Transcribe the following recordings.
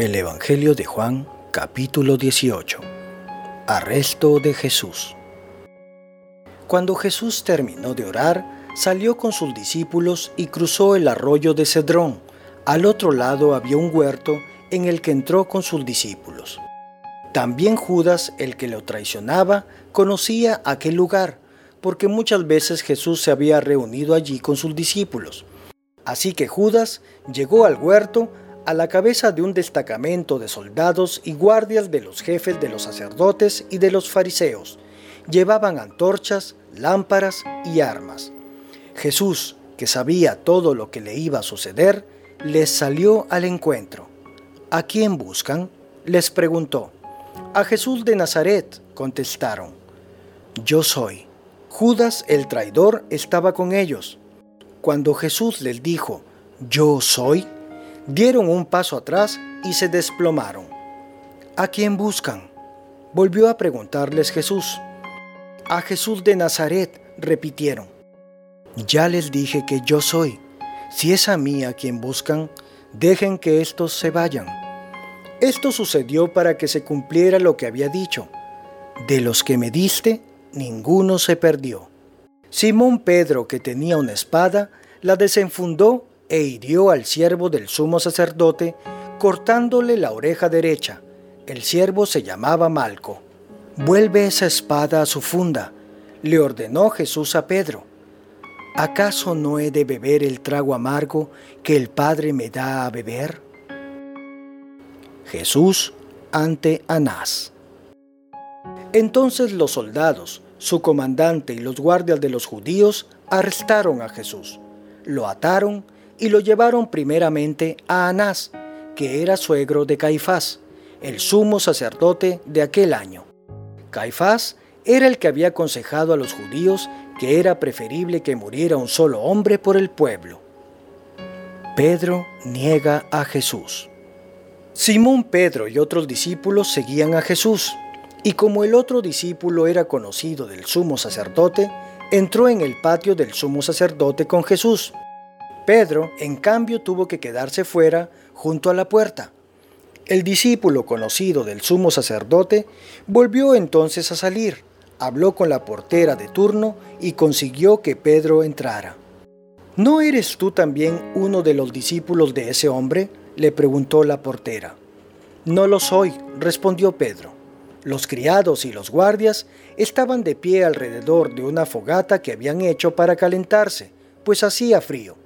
El Evangelio de Juan capítulo 18 Arresto de Jesús Cuando Jesús terminó de orar, salió con sus discípulos y cruzó el arroyo de Cedrón. Al otro lado había un huerto en el que entró con sus discípulos. También Judas, el que lo traicionaba, conocía aquel lugar, porque muchas veces Jesús se había reunido allí con sus discípulos. Así que Judas llegó al huerto a la cabeza de un destacamento de soldados y guardias de los jefes de los sacerdotes y de los fariseos. Llevaban antorchas, lámparas y armas. Jesús, que sabía todo lo que le iba a suceder, les salió al encuentro. ¿A quién buscan? les preguntó. A Jesús de Nazaret, contestaron. Yo soy. Judas el traidor estaba con ellos. Cuando Jesús les dijo, Yo soy, dieron un paso atrás y se desplomaron. ¿A quién buscan? Volvió a preguntarles Jesús. A Jesús de Nazaret, repitieron. Ya les dije que yo soy. Si es a mí a quien buscan, dejen que estos se vayan. Esto sucedió para que se cumpliera lo que había dicho. De los que me diste, ninguno se perdió. Simón Pedro, que tenía una espada, la desenfundó e hirió al siervo del sumo sacerdote, cortándole la oreja derecha. El siervo se llamaba Malco. Vuelve esa espada a su funda, le ordenó Jesús a Pedro. ¿Acaso no he de beber el trago amargo que el Padre me da a beber? Jesús ante Anás. Entonces los soldados, su comandante y los guardias de los judíos arrestaron a Jesús, lo ataron y lo llevaron primeramente a Anás, que era suegro de Caifás, el sumo sacerdote de aquel año. Caifás era el que había aconsejado a los judíos que era preferible que muriera un solo hombre por el pueblo. Pedro niega a Jesús. Simón Pedro y otros discípulos seguían a Jesús, y como el otro discípulo era conocido del sumo sacerdote, entró en el patio del sumo sacerdote con Jesús. Pedro, en cambio, tuvo que quedarse fuera junto a la puerta. El discípulo conocido del sumo sacerdote volvió entonces a salir, habló con la portera de turno y consiguió que Pedro entrara. ¿No eres tú también uno de los discípulos de ese hombre? le preguntó la portera. No lo soy, respondió Pedro. Los criados y los guardias estaban de pie alrededor de una fogata que habían hecho para calentarse, pues hacía frío.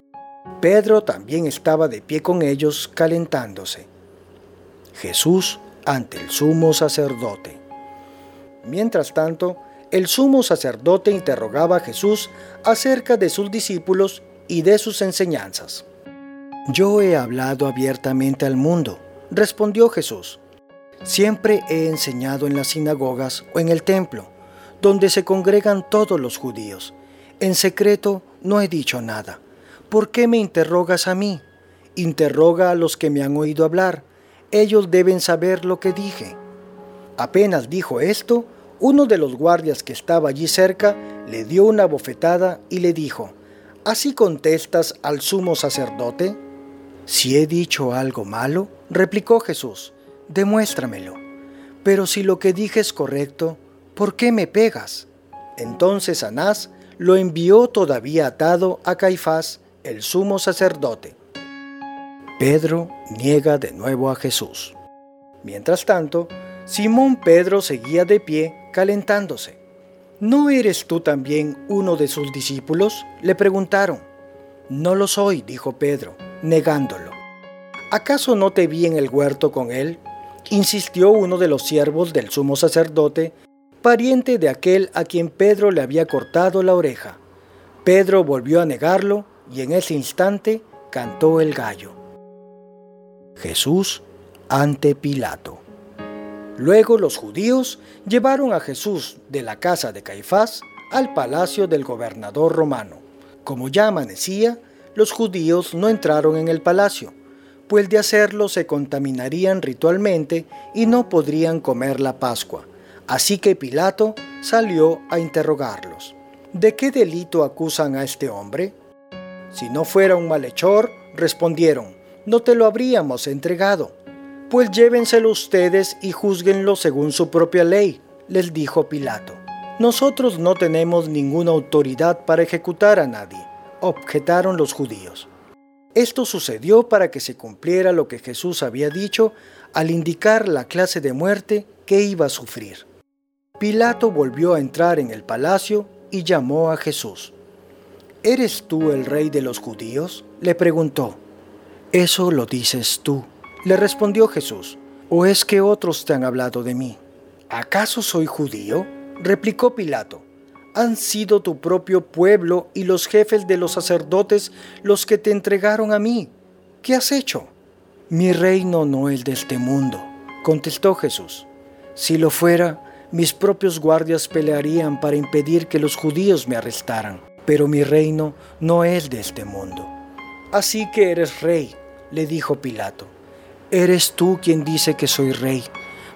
Pedro también estaba de pie con ellos calentándose. Jesús ante el sumo sacerdote. Mientras tanto, el sumo sacerdote interrogaba a Jesús acerca de sus discípulos y de sus enseñanzas. Yo he hablado abiertamente al mundo, respondió Jesús. Siempre he enseñado en las sinagogas o en el templo, donde se congregan todos los judíos. En secreto no he dicho nada. ¿Por qué me interrogas a mí? Interroga a los que me han oído hablar. Ellos deben saber lo que dije. Apenas dijo esto, uno de los guardias que estaba allí cerca le dio una bofetada y le dijo, ¿Así contestas al sumo sacerdote? Si he dicho algo malo, replicó Jesús, demuéstramelo. Pero si lo que dije es correcto, ¿por qué me pegas? Entonces Anás lo envió todavía atado a Caifás, el sumo sacerdote. Pedro niega de nuevo a Jesús. Mientras tanto, Simón Pedro seguía de pie calentándose. ¿No eres tú también uno de sus discípulos? le preguntaron. No lo soy, dijo Pedro, negándolo. ¿Acaso no te vi en el huerto con él? insistió uno de los siervos del sumo sacerdote, pariente de aquel a quien Pedro le había cortado la oreja. Pedro volvió a negarlo y en ese instante cantó el gallo. Jesús ante Pilato. Luego los judíos llevaron a Jesús de la casa de Caifás al palacio del gobernador romano. Como ya amanecía, los judíos no entraron en el palacio, pues de hacerlo se contaminarían ritualmente y no podrían comer la Pascua. Así que Pilato salió a interrogarlos. ¿De qué delito acusan a este hombre? Si no fuera un malhechor, respondieron, no te lo habríamos entregado. Pues llévenselo ustedes y juzguenlo según su propia ley, les dijo Pilato. Nosotros no tenemos ninguna autoridad para ejecutar a nadie, objetaron los judíos. Esto sucedió para que se cumpliera lo que Jesús había dicho al indicar la clase de muerte que iba a sufrir. Pilato volvió a entrar en el palacio y llamó a Jesús. ¿Eres tú el rey de los judíos? le preguntó. Eso lo dices tú, le respondió Jesús. ¿O es que otros te han hablado de mí? ¿Acaso soy judío? replicó Pilato. Han sido tu propio pueblo y los jefes de los sacerdotes los que te entregaron a mí. ¿Qué has hecho? Mi reino no es de este mundo, contestó Jesús. Si lo fuera, mis propios guardias pelearían para impedir que los judíos me arrestaran, pero mi reino no es de este mundo. Así que eres rey, le dijo Pilato. Eres tú quien dice que soy rey.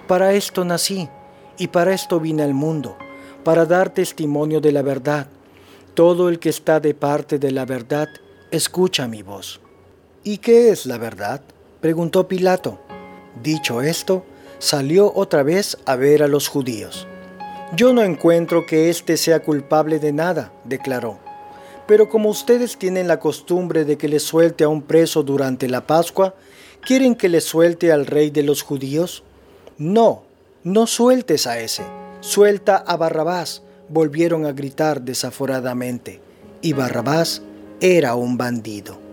Para esto nací y para esto vine al mundo, para dar testimonio de la verdad. Todo el que está de parte de la verdad, escucha mi voz. ¿Y qué es la verdad? preguntó Pilato. Dicho esto, salió otra vez a ver a los judíos. Yo no encuentro que éste sea culpable de nada, declaró. Pero como ustedes tienen la costumbre de que le suelte a un preso durante la Pascua, ¿quieren que le suelte al rey de los judíos? No, no sueltes a ese, suelta a Barrabás, volvieron a gritar desaforadamente, y Barrabás era un bandido.